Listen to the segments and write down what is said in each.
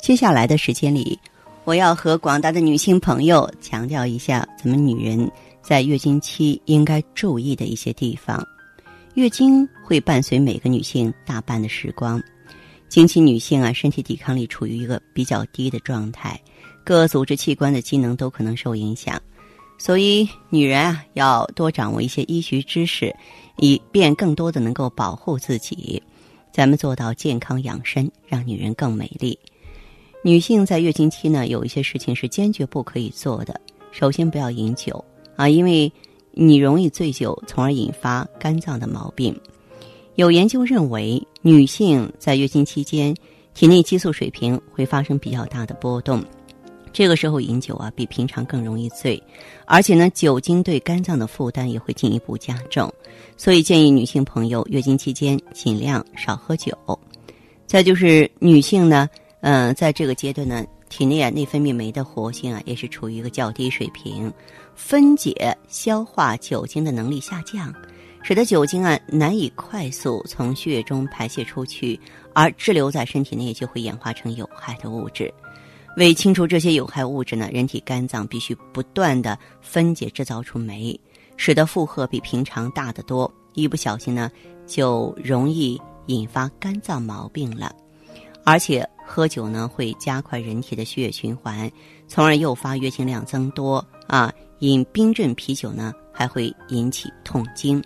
接下来的时间里，我要和广大的女性朋友强调一下，咱们女人在月经期应该注意的一些地方。月经会伴随每个女性大半的时光，经期女性啊，身体抵抗力处于一个比较低的状态，各组织器官的机能都可能受影响，所以女人啊要多掌握一些医学知识，以便更多的能够保护自己。咱们做到健康养生，让女人更美丽。女性在月经期呢，有一些事情是坚决不可以做的。首先，不要饮酒啊，因为你容易醉酒，从而引发肝脏的毛病。有研究认为，女性在月经期间，体内激素水平会发生比较大的波动，这个时候饮酒啊，比平常更容易醉，而且呢，酒精对肝脏的负担也会进一步加重。所以，建议女性朋友月经期间尽量少喝酒。再就是女性呢。嗯，在这个阶段呢，体内啊内分泌酶的活性啊也是处于一个较低水平，分解消化酒精的能力下降，使得酒精啊难以快速从血液中排泄出去，而滞留在身体内就会演化成有害的物质。为清除这些有害物质呢，人体肝脏必须不断的分解制造出酶，使得负荷比平常大得多，一不小心呢就容易引发肝脏毛病了，而且。喝酒呢会加快人体的血液循环，从而诱发月经量增多啊。饮冰镇啤酒呢还会引起痛经。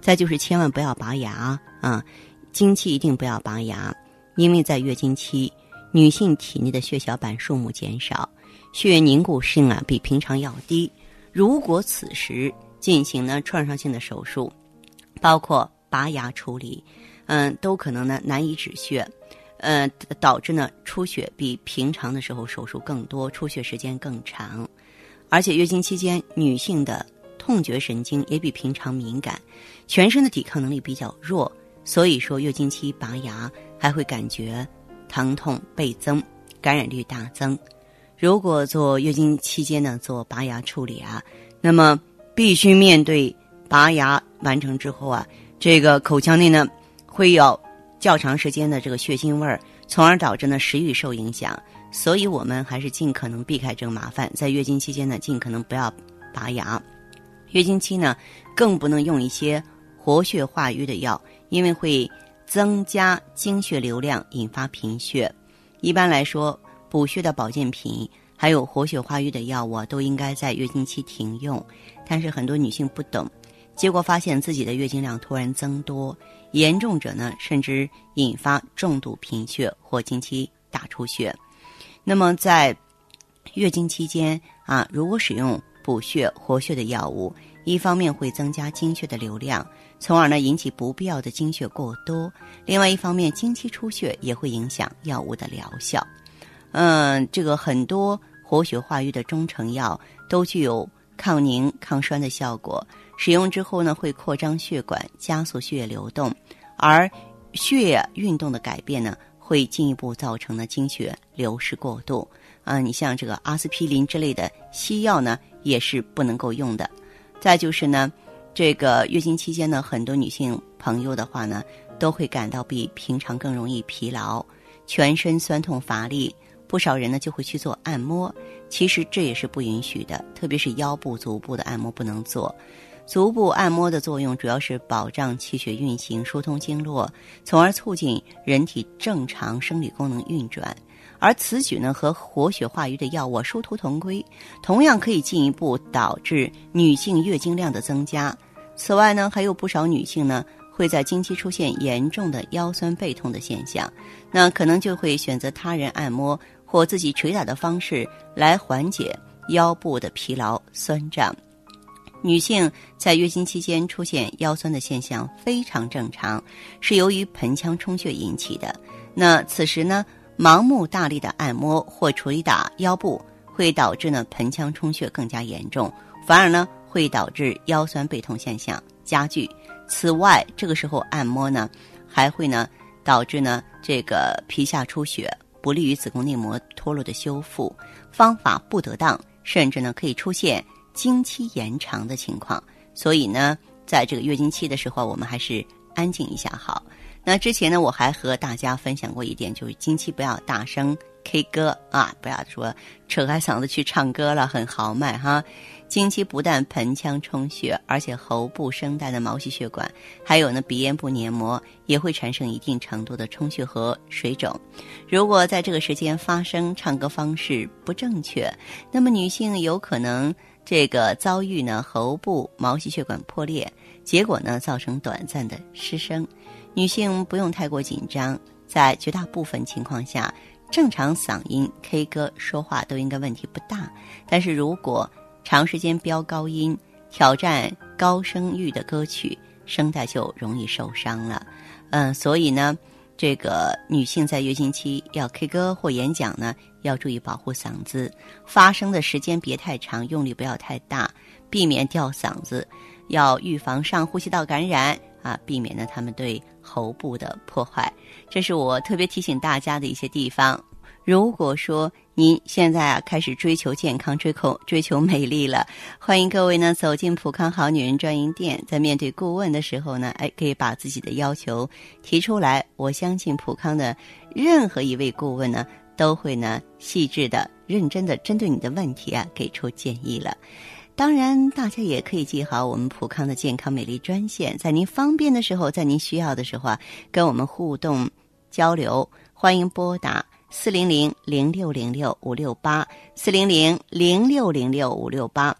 再就是千万不要拔牙啊，经期一定不要拔牙，因为在月经期，女性体内的血小板数目减少，血液凝固性啊比平常要低。如果此时进行呢创伤性的手术，包括拔牙处理，嗯，都可能呢难以止血。呃，导致呢出血比平常的时候手术更多，出血时间更长，而且月经期间女性的痛觉神经也比平常敏感，全身的抵抗能力比较弱，所以说月经期拔牙还会感觉疼痛倍增，感染率大增。如果做月经期间呢做拔牙处理啊，那么必须面对拔牙完成之后啊，这个口腔内呢会有。较长时间的这个血腥味儿，从而导致呢食欲受影响，所以我们还是尽可能避开这个麻烦。在月经期间呢，尽可能不要拔牙。月经期呢，更不能用一些活血化瘀的药，因为会增加经血流量，引发贫血。一般来说，补血的保健品还有活血化瘀的药物啊都应该在月经期停用。但是很多女性不懂。结果发现自己的月经量突然增多，严重者呢，甚至引发重度贫血或经期大出血。那么在月经期间啊，如果使用补血活血的药物，一方面会增加经血的流量，从而呢引起不必要的经血过多；另外一方面，经期出血也会影响药物的疗效。嗯，这个很多活血化瘀的中成药都具有抗凝抗栓的效果。使用之后呢，会扩张血管，加速血液流动，而血液运动的改变呢，会进一步造成呢经血流失过度。啊，你像这个阿司匹林之类的西药呢，也是不能够用的。再就是呢，这个月经期间呢，很多女性朋友的话呢，都会感到比平常更容易疲劳，全身酸痛乏力，不少人呢就会去做按摩。其实这也是不允许的，特别是腰部、足部的按摩不能做。足部按摩的作用主要是保障气血运行、疏通经络，从而促进人体正常生理功能运转。而此举呢，和活血化瘀的药物殊途同归，同样可以进一步导致女性月经量的增加。此外呢，还有不少女性呢会在经期出现严重的腰酸背痛的现象，那可能就会选择他人按摩或自己捶打的方式来缓解腰部的疲劳酸胀。女性在月经期间出现腰酸的现象非常正常，是由于盆腔充血引起的。那此时呢，盲目大力的按摩或捶打腰部，会导致呢盆腔充血更加严重，反而呢会导致腰酸背痛现象加剧。此外，这个时候按摩呢，还会呢导致呢这个皮下出血，不利于子宫内膜脱落的修复。方法不得当，甚至呢可以出现经期延长的情况。所以呢，在这个月经期的时候，我们还是安静一下好。那之前呢，我还和大家分享过一点，就是经期不要大声 K 歌啊，不要说扯开嗓子去唱歌了，很豪迈哈。经期不但盆腔充血，而且喉部、声带的毛细血管，还有呢鼻咽部黏膜也会产生一定程度的充血和水肿。如果在这个时间发生唱歌方式不正确，那么女性有可能这个遭遇呢喉部毛细血管破裂，结果呢造成短暂的失声。女性不用太过紧张，在绝大部分情况下，正常嗓音 K 歌说话都应该问题不大。但是如果长时间飙高音、挑战高声域的歌曲，声带就容易受伤了。嗯，所以呢，这个女性在月经期要 K 歌或演讲呢，要注意保护嗓子，发声的时间别太长，用力不要太大，避免掉嗓子。要预防上呼吸道感染啊，避免呢他们对喉部的破坏。这是我特别提醒大家的一些地方。如果说您现在啊开始追求健康、追求追求美丽了，欢迎各位呢走进普康好女人专营店。在面对顾问的时候呢，哎，可以把自己的要求提出来。我相信普康的任何一位顾问呢，都会呢细致的、认真的针对你的问题啊给出建议了。当然，大家也可以记好我们普康的健康美丽专线，在您方便的时候，在您需要的时候啊，跟我们互动交流，欢迎拨打。四零零零六零六五六八，四零零零六零六五六八，